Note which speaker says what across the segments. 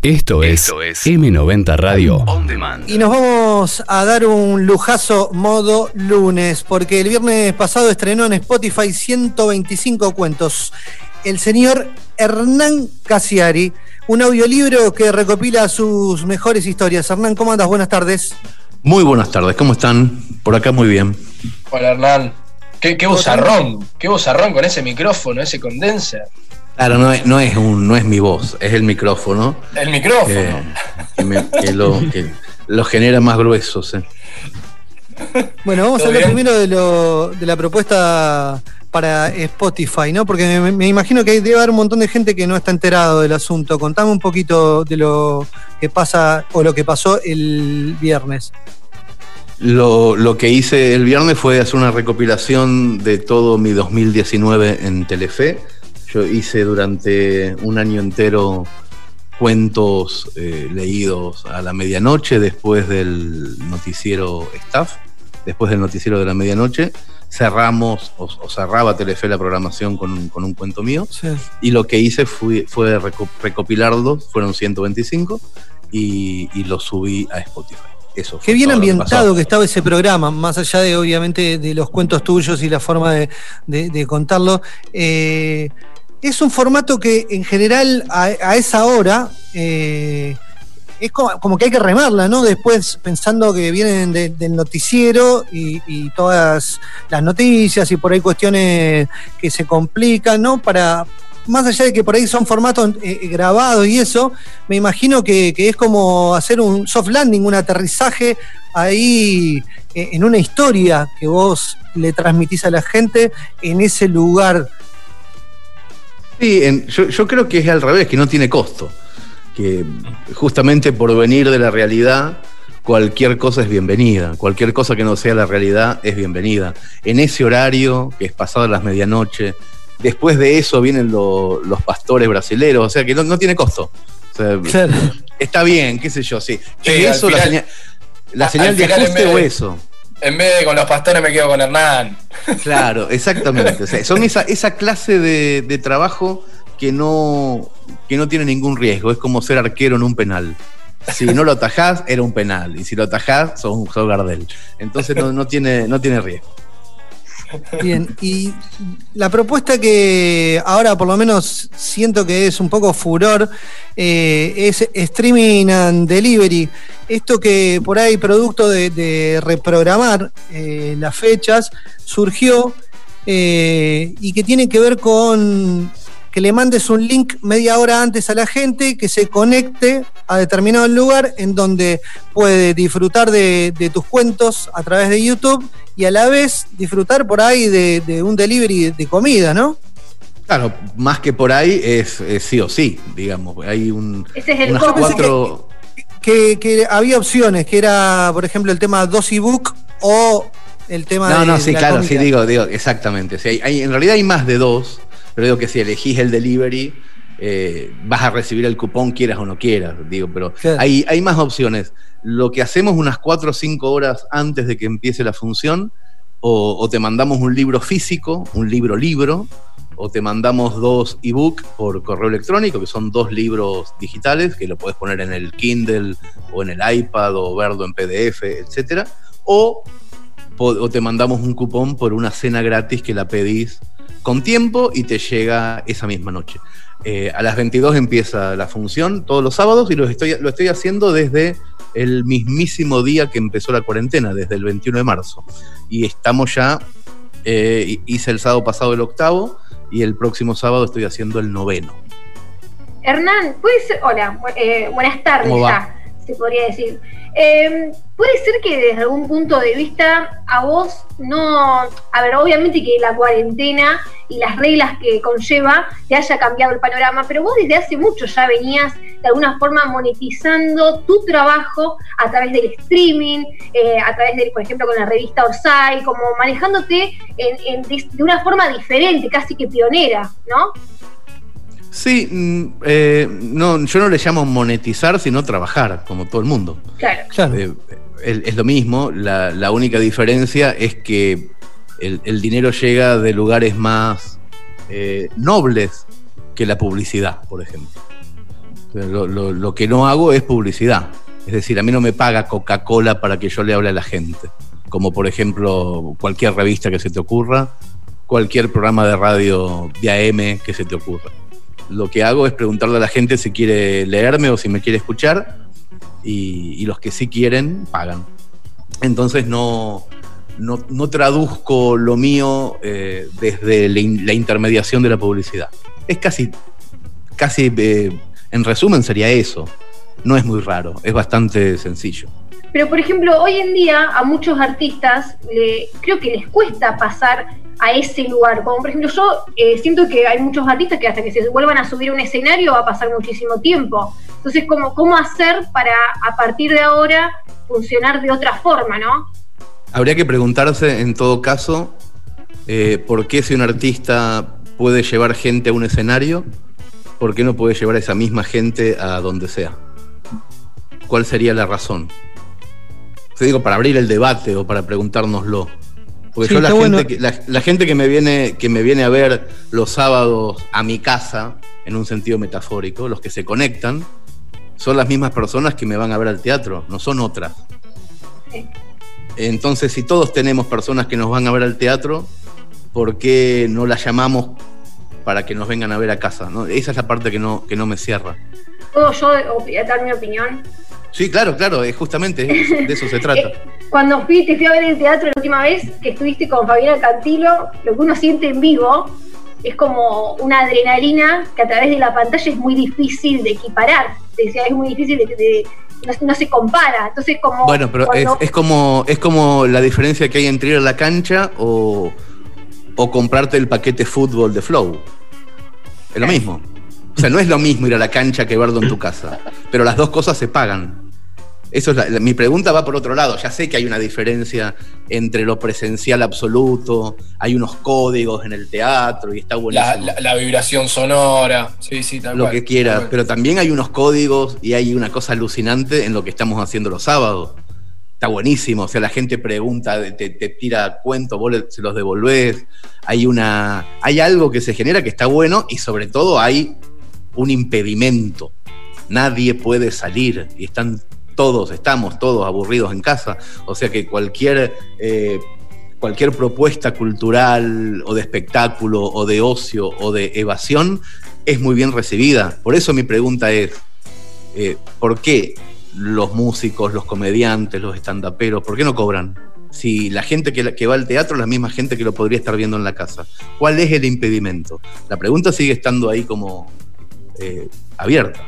Speaker 1: Esto es, M90 Radio On
Speaker 2: Demand. Y nos vamos a dar un lujazo modo lunes, porque el viernes pasado estrenó en Spotify 125 cuentos. El señor Hernán Casiari, un audiolibro que recopila sus mejores historias. Hernán, ¿cómo andas? Buenas tardes.
Speaker 3: Muy buenas tardes, ¿cómo están? Por acá muy bien.
Speaker 4: Hola Hernán. Qué, qué bozarrón, qué bozarrón con ese micrófono, ese condenser.
Speaker 3: Claro, no es, no es, un, no es mi voz, es el micrófono.
Speaker 4: El micrófono.
Speaker 3: Que, lo, genera más gruesos. Eh.
Speaker 2: Bueno, vamos a hablar primero de, lo, de la propuesta para Spotify, ¿no? Porque me, imagino que debe haber un montón de gente que no está enterado del asunto. Contame un poquito de lo que pasa o lo que pasó el viernes.
Speaker 3: Lo, lo, que hice el viernes fue hacer una recopilación de todo mi 2019 en Telefe yo hice durante un año entero cuentos eh, leídos a la medianoche después del noticiero Staff, después del noticiero de la medianoche. Cerramos o, cerraba Telefe la programación con un, cuento mío. Y lo que hice fue, fue recopilarlos, fueron 125, y, y los subí a Spotify.
Speaker 2: Eso Qué bien ambientado que, estaba ese programa, más allá de obviamente de los cuentos tuyos y la forma de, contarlo. Eh, es un formato que en general a, esa hora eh, es como, que hay que remarla, ¿no? Después pensando que vienen del noticiero y, todas las noticias y por ahí cuestiones que se complican, ¿no? Para, más allá de que por ahí son formatos eh, grabados y eso, me imagino que, es como hacer un soft landing, un aterrizaje ahí eh, en una historia que vos le transmitís a la gente en ese lugar
Speaker 3: Sí, yo, creo que es al revés, que no tiene costo. Que justamente por venir de la realidad, cualquier cosa es bienvenida. Cualquier cosa que no sea la realidad es bienvenida. En ese horario, que es pasado las medianoche, después de eso vienen los pastores brasileros, o sea que no, tiene costo. Está bien, qué sé yo, sí. eso la señal, la señal de ajuste o eso?
Speaker 4: En vez de con los pastores me quedo con Hernán.
Speaker 3: Claro, exactamente. son esa, esa clase de, trabajo que no, que no tiene ningún riesgo. Es como ser arquero en un penal. Si no lo atajás, era un penal. Y si lo atajás, sos, un Gardel. Entonces no, tiene, no tiene riesgo.
Speaker 2: Bien, y la propuesta que ahora por lo menos siento que es un poco furor eh, es streaming and delivery. Esto que por ahí, producto de, reprogramar eh, las fechas, surgió eh, y que tiene que ver con que le mandes un link media hora antes a la gente que se conecte a determinado lugar en donde puede disfrutar de, tus cuentos a través de YouTube y a la vez disfrutar por ahí de, un delivery de comida, ¿no?
Speaker 3: Claro, más que por ahí es, sí o sí, digamos. Hay un.
Speaker 2: Ese es el cuatro que, había opciones, que era, por ejemplo, el tema dos ebook o el tema
Speaker 3: no,
Speaker 2: de.
Speaker 3: No, no, sí, claro, sí, digo, digo, exactamente. hay, en realidad hay más de dos, pero digo que si elegís el delivery, eh, vas a recibir el cupón quieras o no quieras, digo, pero hay, hay más opciones. Lo que hacemos unas cuatro o cinco horas antes de que empiece la función, o, te mandamos un libro físico, un libro libro, o te mandamos dos ebook por correo electrónico, que son dos libros digitales, que lo puedes poner en el Kindle o en el iPad o verlo en PDF, etc. O, o te mandamos un cupón por una cena gratis que la pedís con tiempo y te llega esa misma noche. Eh, a las 22 empieza la función todos los sábados y lo estoy, lo estoy haciendo desde el mismísimo día que empezó la cuarentena, desde el 21 de marzo. Y estamos ya, eh, hice el sábado pasado el octavo y el próximo sábado estoy haciendo el noveno.
Speaker 5: Hernán, puedes, hola, eh, buenas tardes ya, se podría decir. Em, puede ser que desde algún punto de vista a vos no, a ver, obviamente que la cuarentena y las reglas que conlleva te haya cambiado el panorama, pero vos desde hace mucho ya venías de alguna forma monetizando tu trabajo a través del streaming, eh, a través de, por ejemplo, con la revista Orsay, como manejándote de una forma diferente, casi que pionera, ¿no?
Speaker 3: Sí, mm, eh, no, yo no le llamo monetizar, sino trabajar, como todo el mundo.
Speaker 5: Claro. claro.
Speaker 3: Eh, es, lo mismo, la, única diferencia es que el, dinero llega de lugares más eh, nobles que la publicidad, por ejemplo. Lo, que no hago es publicidad. Es decir, a mí no me paga Coca-Cola para que yo le hable a la gente. Como por ejemplo cualquier revista que se te ocurra, cualquier programa de radio de AM que se te ocurra. Lo que hago es preguntarle a la gente si quiere leerme o si me quiere escuchar y, los que sí quieren pagan. Entonces no, no, traduzco lo mío eh, desde la, intermediación de la publicidad. Es casi, casi eh, en resumen sería eso. No es muy raro, es bastante sencillo.
Speaker 5: Pero por ejemplo, hoy en día a muchos artistas creo que les cuesta pasar a ese lugar. Como por ejemplo, yo eh, siento que hay muchos artistas que hasta que se vuelvan a subir a un escenario va a pasar muchísimo tiempo. Entonces, ¿cómo, cómo hacer para a partir de ahora funcionar de otra forma, no?
Speaker 3: Habría que preguntarse en todo caso eh, por qué si un artista puede llevar gente a un escenario, ¿por qué no puede llevar a esa misma gente a donde sea? ¿Cuál sería la razón? Te digo, para abrir el debate o para preguntárnoslo. Porque yo la gente, que, la, gente que me viene, que me viene a ver los sábados a mi casa, en un sentido metafórico, los que se conectan, son las mismas personas que me van a ver al teatro, no son otras. Entonces, si todos tenemos personas que nos van a ver al teatro, ¿por qué no las llamamos para que nos vengan a ver a casa? ¿no? Esa es la parte que no, que no me cierra.
Speaker 5: ¿Puedo yo dar mi opinión?
Speaker 3: Sí, claro, claro, es justamente de eso se trata.
Speaker 5: Eh, cuando fui, te fui a ver el teatro la última vez que estuviste con Fabiana Cantilo, lo que uno siente en vivo es como una adrenalina que a través de la pantalla es muy difícil de equiparar. Decía, es muy difícil de, no, se compara. Entonces, como.
Speaker 3: Bueno, pero es, como, es como la diferencia que hay entre ir a la cancha o, o comprarte el paquete fútbol de Flow. Es lo mismo. O sea, no es lo mismo ir a la cancha que verlo en tu casa. Pero las dos cosas se pagan. Eso es mi pregunta va por otro lado. Ya sé que hay una diferencia entre lo presencial absoluto, hay unos códigos en el teatro y está buenísimo.
Speaker 4: La, vibración sonora, sí, sí,
Speaker 3: tal Lo que quiera, pero también hay unos códigos y hay una cosa alucinante en lo que estamos haciendo los sábados. Está buenísimo, o sea, la gente pregunta, te, tira cuentos, vos se los devolvés. Hay, una, hay algo que se genera que está bueno y sobre todo hay un impedimento. Nadie puede salir y están todos, estamos todos aburridos en casa. O sea que cualquier, eh, cualquier propuesta cultural o de espectáculo o de ocio o de evasión es muy bien recibida. Por eso mi pregunta es, eh, ¿por qué los músicos, los comediantes, los estandaperos, ¿por qué no cobran? Si la gente que, que, va al teatro es la misma gente que lo podría estar viendo en la casa. ¿Cuál es el impedimento? La pregunta sigue estando ahí como eh, abierta.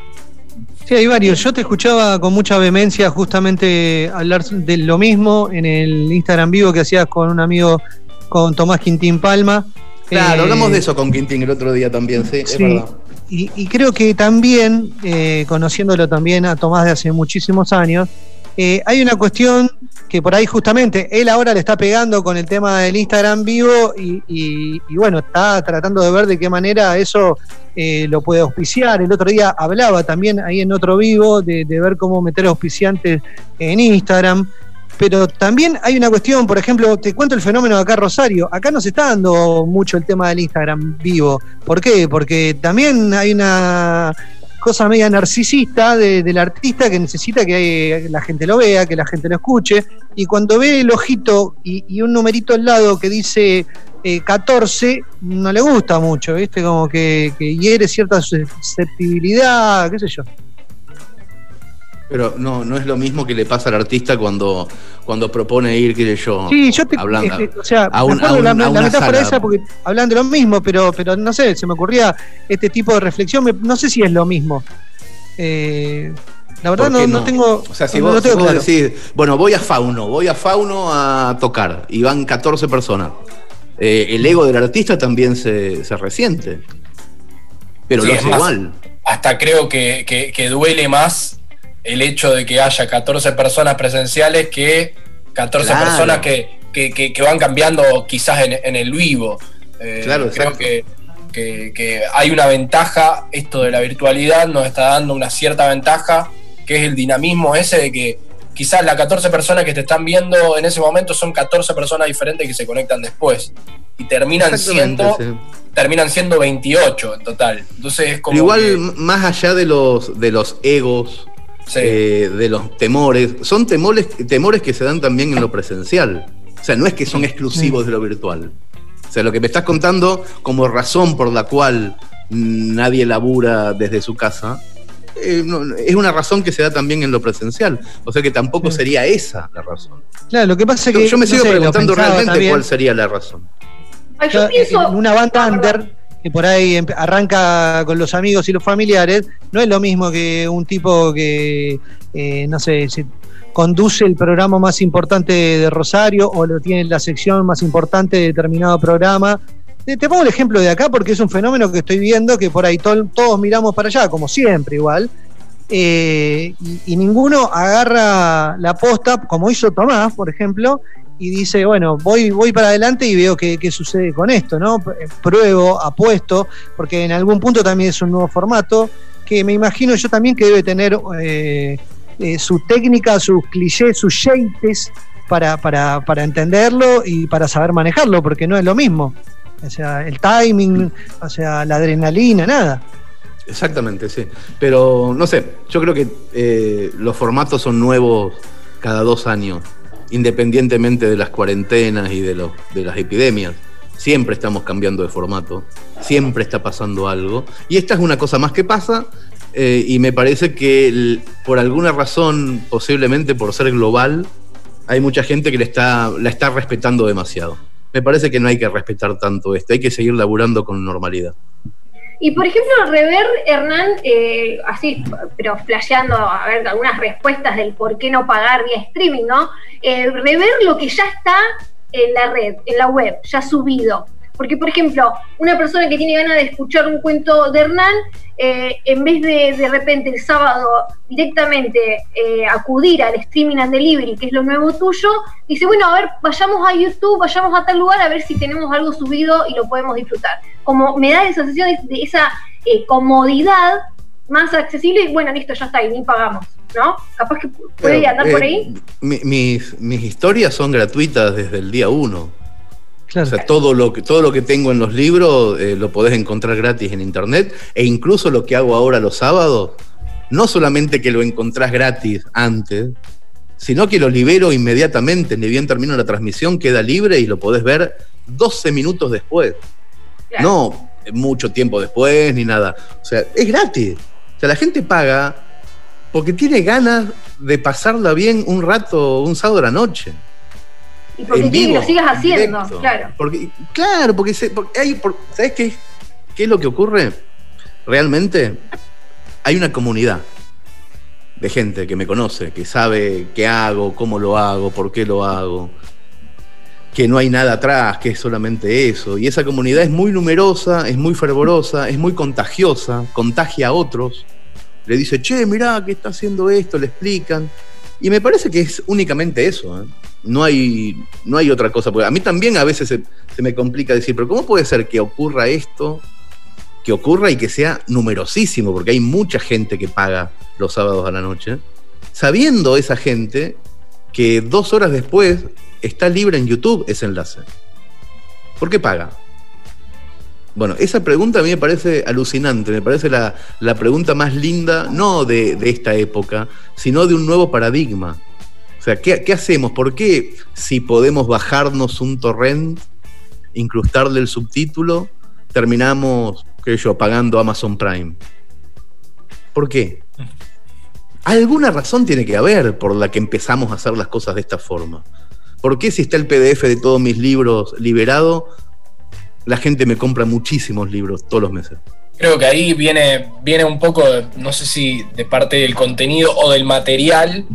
Speaker 2: Sí, hay varios. Yo te escuchaba con mucha vehemencia justamente hablar de lo mismo en el Instagram vivo que hacías con un amigo, con Tomás Quintín Palma.
Speaker 3: Claro, hablamos eh, de eso con Quintín el otro día también, sí, es verdad.
Speaker 2: Y, creo que también, eh, conociéndolo también a Tomás de hace muchísimos años, eh, hay una cuestión que por ahí justamente él ahora le está pegando con el tema del Instagram vivo y, bueno, está tratando de ver de qué manera eso eh, lo puede auspiciar. El otro día hablaba también ahí en otro vivo de, ver cómo meter auspiciantes en Instagram. Pero también hay una cuestión, por ejemplo, te cuento el fenómeno de acá Rosario. Acá no se está dando mucho el tema del Instagram vivo. ¿Por qué? Porque también hay una cosa media narcisista del artista que necesita que la gente lo vea, que la gente lo escuche, y cuando ve el ojito y, un numerito al lado que dice 14, eh, no le gusta mucho, ¿viste? Como que hiere cierta susceptibilidad, qué sé yo.
Speaker 3: Pero no, no es lo mismo que le pasa al artista cuando, cuando propone ir, qué sé yo.
Speaker 2: Sí, yo te hablando, este, o sea, a la, metáfora esa porque hablan de lo mismo, pero, pero no sé, se me ocurría este tipo de reflexión, no sé si es lo mismo. Eh, la verdad no, no? tengo.
Speaker 3: O sea, si vos, decís, bueno, voy a Fauno, voy a Fauno a tocar, y van 14 personas. Eh, el ego del artista también se, se resiente. Pero lo es igual.
Speaker 4: Hasta creo que, que duele más el hecho de que haya 14 personas presenciales que 14 personas que, van cambiando quizás en, el vivo.
Speaker 3: Eh, claro,
Speaker 4: creo que, que, hay una ventaja, esto de la virtualidad nos está dando una cierta ventaja, que es el dinamismo ese de que quizás las 14 personas que te están viendo en ese momento son 14 personas diferentes que se conectan después. Y terminan siendo, terminan siendo 28 en total. Entonces es como.
Speaker 3: igual, más allá de los, de los egos, eh, de los temores, son temores, temores que se dan también en lo presencial. O sea, no es que son exclusivos de lo virtual. O sea, lo que me estás contando como razón por la cual nadie labura desde su casa, eh, es una razón que se da también en lo presencial. O sea que tampoco sería esa la razón.
Speaker 2: Claro, lo que pasa es que.
Speaker 3: Yo, me sigo preguntando realmente cuál sería la razón.
Speaker 2: Yo pienso. Una banda under que por ahí arranca con los amigos y los familiares, no es lo mismo que un tipo que, eh, no sé, conduce el programa más importante de Rosario o lo tiene en la sección más importante de determinado programa. Te, pongo el ejemplo de acá porque es un fenómeno que estoy viendo que por ahí todos miramos para allá, como siempre igual, eh, y, ninguno agarra la posta, como hizo Tomás, por ejemplo, y dice, bueno, voy, voy para adelante y veo qué, sucede con esto, ¿no? Pruebo, apuesto, porque en algún punto también es un nuevo formato, que me imagino yo también que debe tener eh, eh, su técnica, sus clichés, sus shapes para, para, para entenderlo y para saber manejarlo, porque no es lo mismo o sea, el timing, o sea, la adrenalina, nada.
Speaker 3: Exactamente, sí. Pero no sé, yo creo que eh, los formatos son nuevos cada dos años, independientemente de las cuarentenas y de, los, de las epidemias. Siempre estamos cambiando de formato, siempre está pasando algo. Y esta es una cosa más que pasa, eh, y me parece que por alguna razón, posiblemente por ser global, hay mucha gente que le está, la está respetando demasiado me parece que no hay que respetar tanto esto, hay que seguir laburando con normalidad.
Speaker 5: Y por ejemplo, rever, Hernán, eh, así, pero flasheando, a ver, algunas respuestas del por qué no pagar vía streaming, ¿no? Eh, rever lo que ya está en la red, en la web, ya subido. Porque, por ejemplo, una persona que tiene ganas de escuchar un cuento de Hernán, eh, en vez de de repente el sábado directamente eh, acudir al streaming and delivery, que es lo nuevo tuyo, dice, bueno, a ver, vayamos a YouTube, vayamos a tal lugar a ver si tenemos algo subido y lo podemos disfrutar. Como me da esa sensación de, esa eh, comodidad más accesible y bueno, listo, ya está, y ni pagamos. ¿No? Capaz que puede andar por ahí.
Speaker 3: mis, mis historias son gratuitas desde el día uno. O sea, todo lo, que, todo lo que tengo en los libros eh, lo podés encontrar gratis en internet e incluso lo que hago ahora los sábados, no solamente que lo encontrás gratis antes, sino que lo libero inmediatamente, ni bien termino la transmisión, queda libre y lo podés ver 12 minutos después. No mucho tiempo después ni nada. O sea, es gratis. O sea, la gente paga porque tiene ganas de pasarla bien un rato, un sábado a la noche.
Speaker 5: Y porque lo sigas haciendo, claro.
Speaker 3: Porque, claro, porque, hay, ¿sabes qué, qué es lo que ocurre? Realmente hay una comunidad de gente que me conoce, que sabe qué hago, cómo lo hago, por qué lo hago, que no hay nada atrás, que es solamente eso. Y esa comunidad es muy numerosa, es muy fervorosa, es muy contagiosa, contagia a otros. Le dice, che, mirá que está haciendo esto, le explican. Y me parece que es únicamente eso. ¿eh? No hay, no hay otra cosa. Porque a mí también a veces se, me complica decir, pero ¿cómo puede ser que ocurra esto? Que ocurra y que sea numerosísimo, porque hay mucha gente que paga los sábados a la noche, sabiendo esa gente que dos horas después está libre en YouTube ese enlace. ¿Por qué paga? Bueno, esa pregunta a mí me parece alucinante, me parece la, pregunta más linda, no de, de, esta época, sino de un nuevo paradigma. O sea, ¿qué, hacemos? ¿Por qué si podemos bajarnos un torrent, incrustarle el subtítulo, terminamos, qué yo, pagando Amazon Prime? ¿Por qué? Alguna razón tiene que haber por la que empezamos a hacer las cosas de esta forma. ¿Por qué si está el PDF de todos mis libros liberado, la gente me compra muchísimos libros todos los meses?
Speaker 4: Creo que ahí viene, viene un poco, no sé si de parte del contenido o del material,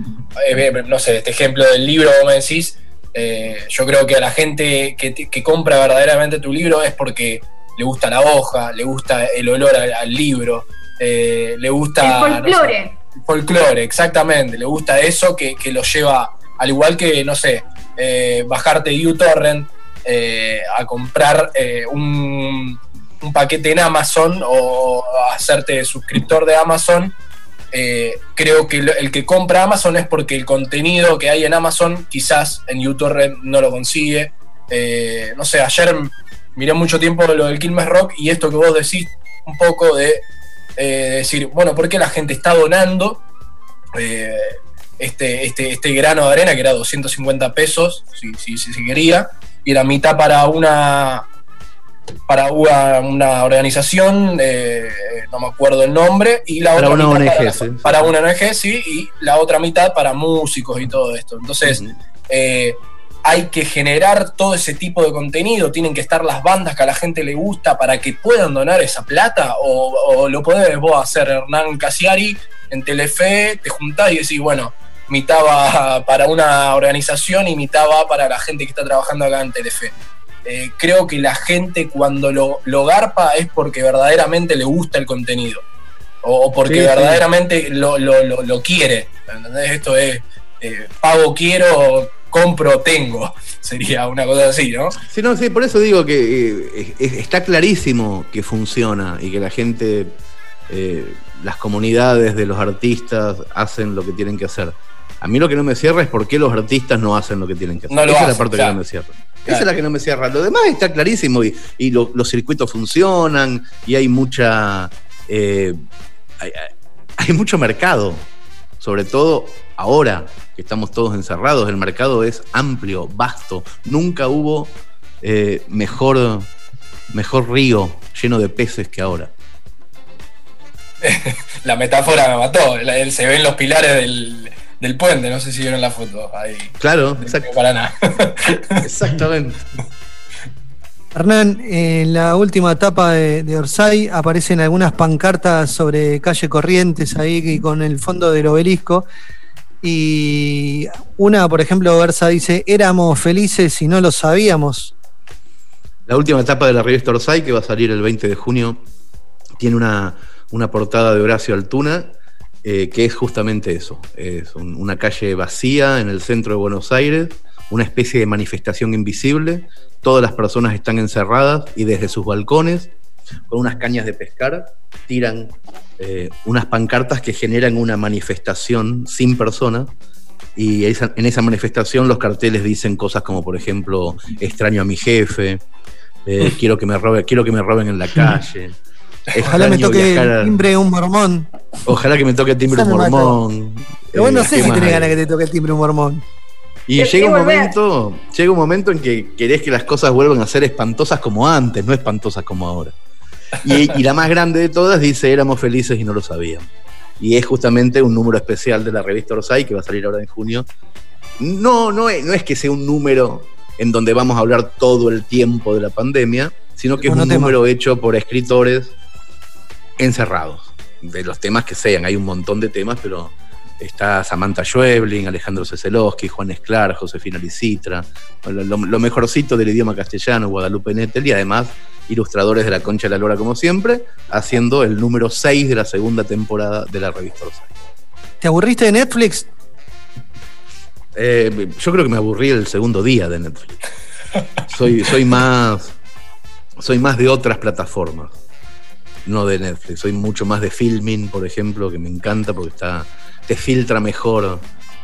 Speaker 4: no sé, este ejemplo del libro, vos me decís, eh, yo creo que a la gente que, compra verdaderamente tu libro es porque le gusta la hoja, le gusta el olor al, libro, eh, le gusta...
Speaker 5: El folclore.
Speaker 4: el folclore, exactamente, le gusta eso que, lo lleva, al igual que, no sé, bajarte de uTorrent a comprar un un paquete en Amazon o hacerte suscriptor de Amazon eh, creo que el que compra Amazon es porque el contenido que hay en Amazon quizás en YouTube no lo consigue. Eh, no sé, ayer miré mucho tiempo lo del Quilmes Rock y esto que vos decís un poco de eh, decir, bueno, ¿por qué la gente está donando este, este, este grano de arena que era 250 pesos, si, si, si quería, y la mitad para una para una, organización, eh, no me acuerdo el nombre, y la
Speaker 3: para
Speaker 4: otra
Speaker 3: una
Speaker 4: mitad
Speaker 3: ONG,
Speaker 4: para, para, una ONG, sí, y la otra mitad para músicos y todo esto. Entonces, eh, hay que generar todo ese tipo de contenido, tienen que estar las bandas que a la gente le gusta para que puedan donar esa plata, o, lo podés vos hacer, Hernán Casiari, en Telefe, te juntás y decís, bueno, mitad va para una organización y mitad va para la gente que está trabajando acá en Telefe. Eh, creo que la gente cuando lo, lo, garpa es porque verdaderamente le gusta el contenido o, porque verdaderamente Lo, lo, quiere. ¿entendés? Esto es eh, pago quiero, compro tengo. Sería una cosa así, ¿no?
Speaker 3: Sí, no, sí, por eso digo que eh, está clarísimo que funciona y que la gente, las comunidades de los artistas hacen lo que tienen que hacer. A mí lo que no me cierra es por qué los artistas no hacen lo que tienen que hacer. Esa es la parte que no me cierra. Esa es la que no me cierra. Lo demás está clarísimo y, los circuitos funcionan y hay mucha. Eh, hay, mucho mercado. Sobre todo ahora que estamos todos encerrados, el mercado es amplio, vasto. Nunca hubo eh, mejor, mejor río lleno de peces que ahora.
Speaker 4: la metáfora me mató. Se ven los pilares del, del puente, no sé si vieron la foto ahí.
Speaker 3: Claro, exacto.
Speaker 4: Para nada.
Speaker 3: Exactamente.
Speaker 2: Hernán, en la última etapa de, Orsay aparecen algunas pancartas sobre calle Corrientes ahí con el fondo del obelisco. Y una, por ejemplo, Versa dice, éramos felices y no lo sabíamos.
Speaker 3: La última etapa de la revista Orsay, que va a salir el 20 de junio, tiene una, una portada de Horacio Altuna eh, que es justamente eso. Es una calle vacía en el centro de Buenos Aires, una especie de manifestación invisible. Todas las personas están encerradas y desde sus balcones, con unas cañas de pescar, tiran eh, unas pancartas que generan una manifestación sin personas. Y en esa manifestación los carteles dicen cosas como, por ejemplo, extraño a mi jefe, eh, quiero, que me robe, quiero que me roben en la calle.
Speaker 2: Ojalá me toque el timbre un mormón.
Speaker 3: Ojalá que me toque el timbre un mormón.
Speaker 2: Pero bueno, no sé si tenés ganas que te toque el timbre un mormón.
Speaker 3: Y llega un momento, llega un momento en que querés que las cosas vuelvan a ser espantosas como antes, no espantosas como ahora. Y, la más grande de todas dice éramos felices y no lo sabíamos. Y es justamente un número especial de la revista Orsay que va a salir ahora en junio. No, no es, no es que sea un número en donde vamos a hablar todo el tiempo de la pandemia, sino que es un número hecho por escritores encerrados, de los temas que sean. Hay un montón de temas, pero está Samantha Schweblin, Alejandro Ceselowski, Juan Esclar, Josefina Licitra, lo, mejorcito del idioma castellano, Guadalupe Nettel, y además ilustradores de la Concha de la Lora, como siempre, haciendo el número 6 de la segunda temporada de la revista Rosario.
Speaker 2: ¿Te aburriste de Netflix?
Speaker 3: Eh, yo creo que me aburrí el segundo día de Netflix. Soy, soy más. Soy más de otras plataformas no de Netflix. Soy mucho más de filming, por ejemplo, que me encanta porque está, te filtra mejor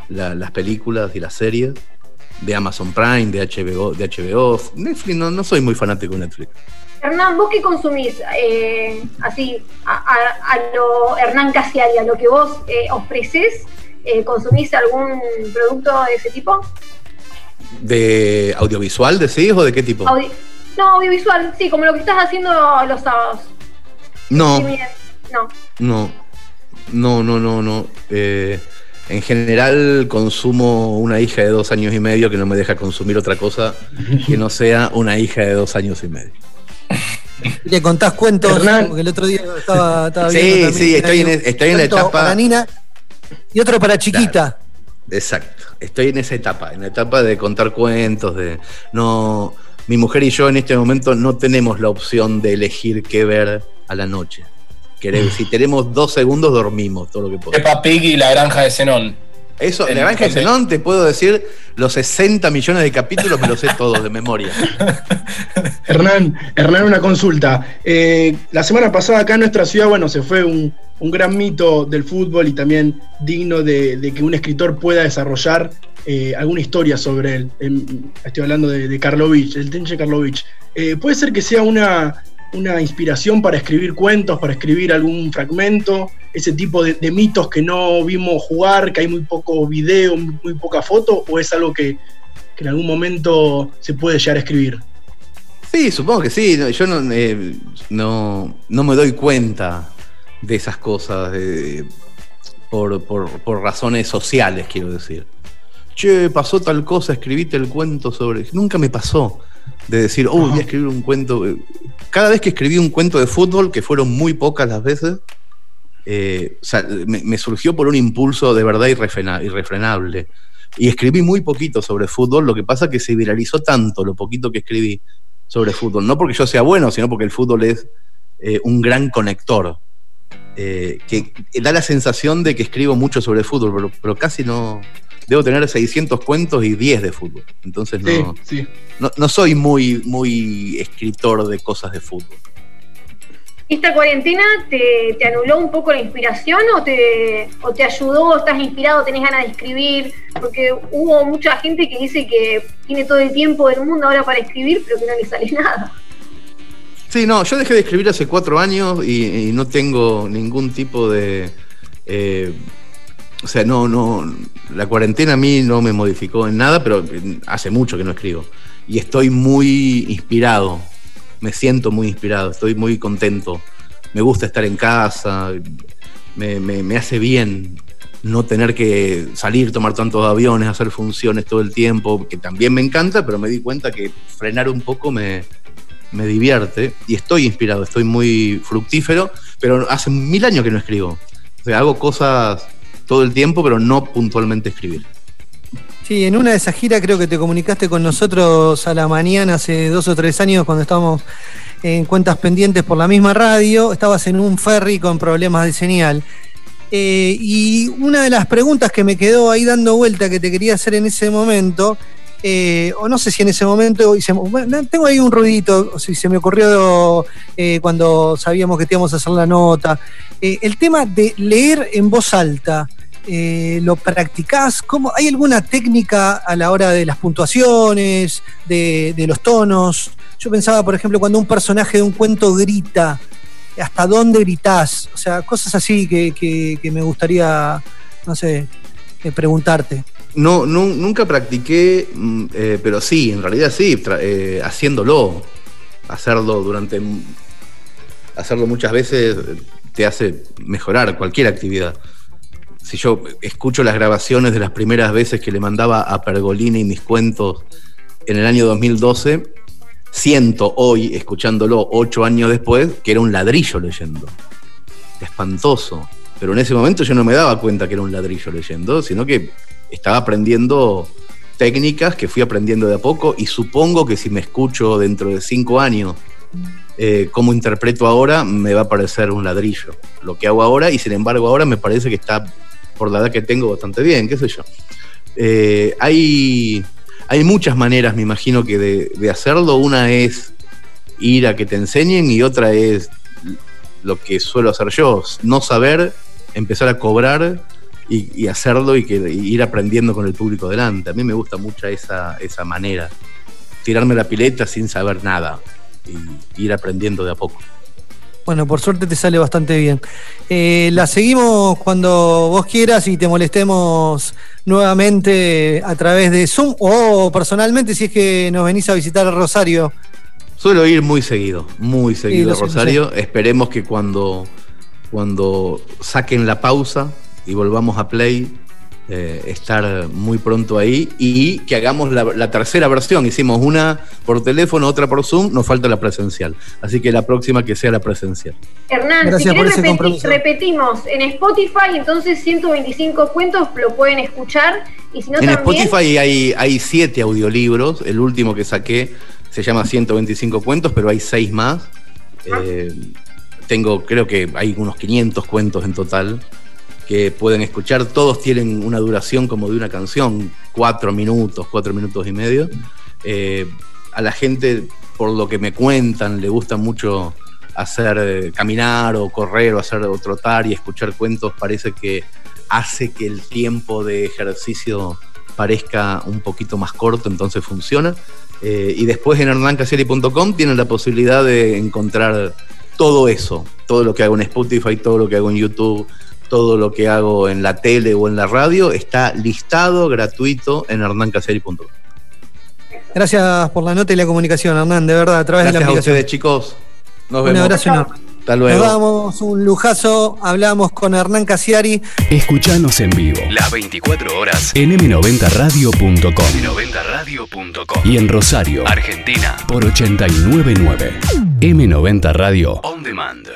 Speaker 3: las películas y las series. De Amazon Prime, de HBO, de HBO. Netflix, no, no soy muy fanático de Netflix.
Speaker 5: Hernán, ¿vos qué consumís? Eh, así, a, lo Hernán Casiari, a lo que vos eh, ofreces, eh, ¿consumís algún producto de ese tipo?
Speaker 3: ¿De audiovisual decís o de qué tipo?
Speaker 5: no, audiovisual, sí, como lo que estás haciendo los sábados.
Speaker 3: No. No. No, no, no, no. Eh, en general consumo una hija de dos años y medio que no me deja consumir otra cosa que no sea una hija de dos años y medio.
Speaker 2: ¿Le contás cuentos? Porque el otro día estaba, estaba
Speaker 3: Sí, sí, estoy en, estoy en la etapa.
Speaker 2: Para Nina y otro para chiquita.
Speaker 3: exacto. Estoy en esa etapa, en la etapa de contar cuentos, de no. Mi mujer y yo en este momento no tenemos la opción de elegir qué ver a la noche. si tenemos dos segundos, dormimos todo lo que podemos.
Speaker 4: Peppa Pig y la granja de Zenón.
Speaker 3: Eso, en Granja de Zenón te puedo decir los 60 millones de capítulos, me los sé todos de memoria.
Speaker 6: Hernán, Hernán, una consulta. Eh, la semana pasada acá en nuestra ciudad, bueno, se fue un, gran mito del fútbol y también digno de, que un escritor pueda desarrollar eh, alguna historia sobre él. Estoy hablando de, de Karlovich, el Tenche Karlovich. Eh, ¿Puede ser que sea una, una inspiración para escribir cuentos, para escribir algún fragmento, ese tipo de, mitos que no vimos jugar, que hay muy poco video, muy poca foto, o es algo que, en algún momento se puede llegar a escribir?
Speaker 3: Sí, supongo que sí. Yo no, eh, no, me doy cuenta de esas cosas por, por, razones sociales, quiero decir. Che, pasó tal cosa, escribiste el cuento sobre... Nunca me pasó de decir, oh, voy a escribir un cuento. Cada vez que escribí un cuento de fútbol, que fueron muy pocas las veces, eh, me, surgió por un impulso de verdad irrefrenable. Y escribí muy poquito sobre fútbol, lo que pasa que se viralizó tanto lo poquito que escribí sobre fútbol, no porque yo sea bueno, sino porque el fútbol es eh, un gran conector. Eh, que da la sensación de que escribo mucho sobre fútbol, pero casi no, debo tener 600 cuentos y 10 de fútbol. Entonces no, no, soy muy, muy escritor de cosas de fútbol.
Speaker 5: ¿Esta cuarentena te, anuló un poco la inspiración o te, ayudó? ¿Estás inspirado? ¿Tenés ganas de escribir? Porque hubo mucha gente que dice que tiene todo el tiempo del mundo ahora para escribir, pero que no le sale nada.
Speaker 3: Sí, no, yo dejé de escribir hace cuatro años y, no tengo ningún tipo de... Eh, o sea, no, no, la cuarentena a mí no me modificó en nada, pero hace mucho que no escribo. Y estoy muy inspirado, me siento muy inspirado, estoy muy contento. Me gusta estar en casa, me, hace bien no tener que salir, tomar tantos aviones, hacer funciones todo el tiempo, que también me encanta, pero me di cuenta que frenar un poco me, me divierte y estoy inspirado, estoy muy fructífero, pero hace mil años que no escribo. O sea, hago cosas todo el tiempo, pero no puntualmente escribir.
Speaker 2: Sí, en una de esas giras creo que te comunicaste con nosotros a la mañana hace dos o tres años cuando estábamos en cuentas pendientes por la misma radio, estabas en un ferry con problemas de señal. Eh, y una de las preguntas que me quedó ahí dando vuelta que te quería hacer en ese momento, eh, o no sé si en ese momento, tengo ahí un ruidito, si se me ocurrió eh, cuando sabíamos que íbamos a hacer la nota, el tema de leer en voz alta. Eh, ¿Lo practicás? ¿Cómo, ¿Hay alguna técnica a la hora de las puntuaciones, de, los tonos? Yo pensaba, por ejemplo, cuando un personaje de un cuento grita, ¿hasta dónde gritás? O sea, cosas así que, me gustaría, no sé, eh, preguntarte.
Speaker 3: No, nunca practiqué, mm, eh, pero sí, en realidad sí, haciéndolo, hacerlo durante, hacerlo muchas veces te hace mejorar cualquier actividad si yo escucho las grabaciones de las primeras veces que le mandaba a Pergolini mis cuentos en el año 2012, siento hoy, escuchándolo ocho años después, que era un ladrillo leyendo. Espantoso. Pero en ese momento yo no me daba cuenta que era un ladrillo leyendo, sino que estaba aprendiendo técnicas que fui aprendiendo de a poco y supongo que si me escucho dentro de cinco años eh, como interpreto ahora, me va a parecer un ladrillo lo que hago ahora y sin embargo ahora me parece que está por la edad que tengo bastante bien, qué sé yo. Eh, hay, hay muchas maneras, me imagino, que de, hacerlo. Una es ir a que te enseñen y otra es lo que suelo hacer yo, no saber, empezar a cobrar y, hacerlo y, que, ir aprendiendo con el público delante. A mí me gusta mucho esa, esa manera, tirarme la pileta sin saber nada y ir aprendiendo de a poco.
Speaker 2: Bueno, por suerte te sale bastante bien. Eh, la seguimos cuando vos quieras y te molestemos nuevamente a través de Zoom o personalmente si es que nos venís a visitar a Rosario.
Speaker 3: Suelo ir muy seguido, muy seguido a Rosario. Esperemos que cuando, cuando saquen la pausa y volvamos a Play, eh, estar muy pronto ahí y que hagamos la, tercera versión. Hicimos una por teléfono, otra por Zoom, nos falta la presencial. Así que la próxima que sea la presencial.
Speaker 5: Hernán, si repetimos en Spotify, entonces 125 cuentos lo pueden escuchar. Y si no,
Speaker 3: en Spotify hay, hay siete audiolibros, el último que saqué se llama 125 cuentos, pero hay seis más. Ah. Eh, tengo, creo que hay unos 500 cuentos en total pueden escuchar. Todos tienen una duración como de una canción, cuatro minutos, cuatro minutos y medio. Eh, a la gente, por lo que me cuentan, le gusta mucho hacer eh, caminar o correr o hacer o trotar y escuchar cuentos. Parece que hace que el tiempo de ejercicio parezca un poquito más corto, entonces funciona. Eh, y después en hernancasieri.com tienen la posibilidad de encontrar todo eso, todo lo que hago en Spotify, todo lo que hago en YouTube, todo lo que hago en la tele o en la radio, está listado gratuito en hernancasieri.com.
Speaker 2: Gracias por la nota y la comunicación, Hernán, de verdad, a través de la aplicación.
Speaker 3: a ustedes, chicos.
Speaker 2: Nos vemos. Un abrazo enorme. Hasta luego. Nos damos un lujazo. Hablamos con Hernán Casiari.
Speaker 1: Escuchanos en vivo. Las 24 horas en m90radio.com. m90radio.com. Y en Rosario, Argentina, por 899. M90 Radio On Demand.